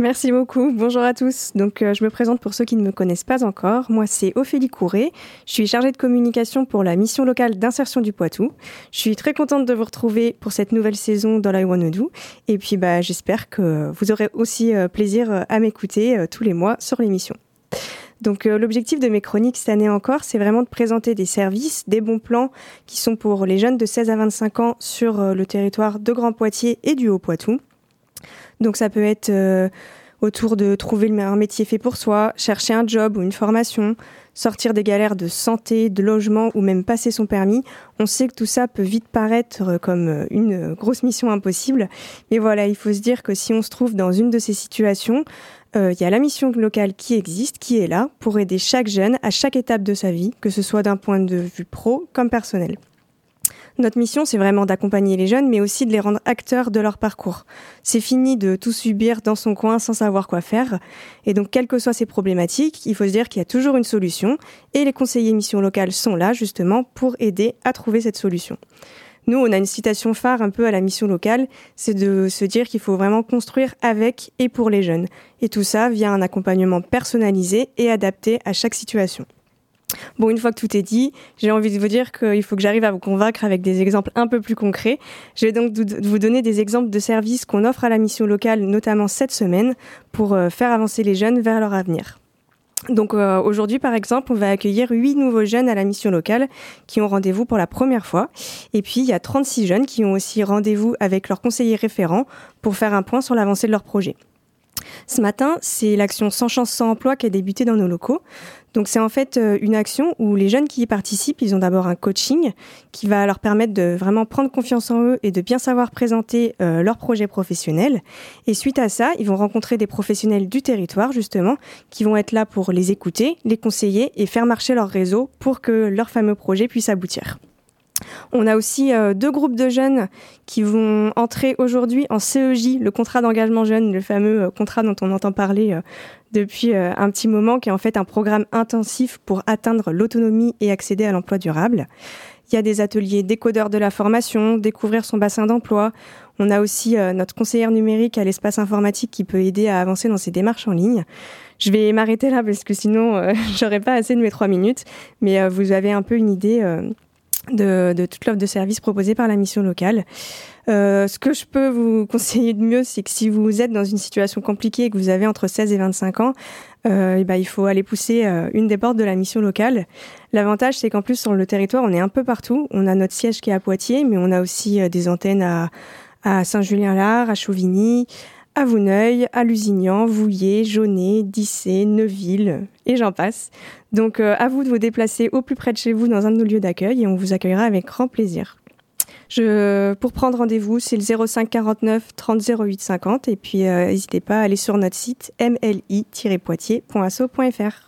Merci beaucoup. Bonjour à tous. Donc, euh, je me présente pour ceux qui ne me connaissent pas encore. Moi, c'est Ophélie Couré. Je suis chargée de communication pour la mission locale d'insertion du Poitou. Je suis très contente de vous retrouver pour cette nouvelle saison dans la Wanna Et puis, bah, j'espère que vous aurez aussi euh, plaisir euh, à m'écouter tous les mois sur l'émission. Donc l'objectif de mes chroniques cette année encore, c'est vraiment de présenter des services, des bons plans qui sont pour les jeunes de 16 à 25 ans sur le territoire de Grand Poitiers et du Haut-Poitou. Donc ça peut être euh, autour de trouver un métier fait pour soi, chercher un job ou une formation, sortir des galères de santé, de logement ou même passer son permis. On sait que tout ça peut vite paraître comme euh, une grosse mission impossible. Mais voilà, il faut se dire que si on se trouve dans une de ces situations, euh, il y a la mission locale qui existe, qui est là pour aider chaque jeune à chaque étape de sa vie, que ce soit d'un point de vue pro comme personnel. Notre mission, c'est vraiment d'accompagner les jeunes, mais aussi de les rendre acteurs de leur parcours. C'est fini de tout subir dans son coin sans savoir quoi faire. Et donc, quelles que soient ces problématiques, il faut se dire qu'il y a toujours une solution. Et les conseillers missions locales sont là, justement, pour aider à trouver cette solution. Nous, on a une citation phare un peu à la mission locale, c'est de se dire qu'il faut vraiment construire avec et pour les jeunes. Et tout ça via un accompagnement personnalisé et adapté à chaque situation. Bon, une fois que tout est dit, j'ai envie de vous dire qu'il faut que j'arrive à vous convaincre avec des exemples un peu plus concrets. Je vais donc vous donner des exemples de services qu'on offre à la mission locale, notamment cette semaine, pour euh, faire avancer les jeunes vers leur avenir. Donc euh, aujourd'hui, par exemple, on va accueillir huit nouveaux jeunes à la mission locale qui ont rendez-vous pour la première fois. Et puis, il y a 36 jeunes qui ont aussi rendez-vous avec leurs conseillers référents pour faire un point sur l'avancée de leur projet. Ce matin, c'est l'action Sans chance, sans emploi qui a débuté dans nos locaux. Donc c'est en fait euh, une action où les jeunes qui y participent, ils ont d'abord un coaching qui va leur permettre de vraiment prendre confiance en eux et de bien savoir présenter euh, leur projet professionnel. Et suite à ça, ils vont rencontrer des professionnels du territoire justement qui vont être là pour les écouter, les conseiller et faire marcher leur réseau pour que leur fameux projet puisse aboutir. On a aussi euh, deux groupes de jeunes qui vont entrer aujourd'hui en CEJ, le contrat d'engagement jeune, le fameux euh, contrat dont on entend parler euh, depuis un petit moment, qui est en fait un programme intensif pour atteindre l'autonomie et accéder à l'emploi durable. Il y a des ateliers décodeurs de la formation, découvrir son bassin d'emploi. On a aussi notre conseillère numérique à l'espace informatique qui peut aider à avancer dans ses démarches en ligne. Je vais m'arrêter là parce que sinon, j'aurais pas assez de mes trois minutes. Mais vous avez un peu une idée de, toute l'offre de services proposée par la mission locale. Euh, ce que je peux vous conseiller de mieux, c'est que si vous êtes dans une situation compliquée et que vous avez entre 16 et 25 ans, euh, et ben, il faut aller pousser euh, une des portes de la mission locale. L'avantage, c'est qu'en plus, sur le territoire, on est un peu partout. On a notre siège qui est à Poitiers, mais on a aussi des antennes à, à Saint-Julien-Lard, à Chauvigny, à Vouneuil, à Lusignan, Vouillé, Jaunet, Dissé, Neuville, et j'en passe. Donc euh, à vous de vous déplacer au plus près de chez vous dans un de nos lieux d'accueil et on vous accueillera avec grand plaisir. Je, pour prendre rendez-vous, c'est le 05 49 30 08 50 et puis euh, n'hésitez pas à aller sur notre site mli-poitiers.asso.fr.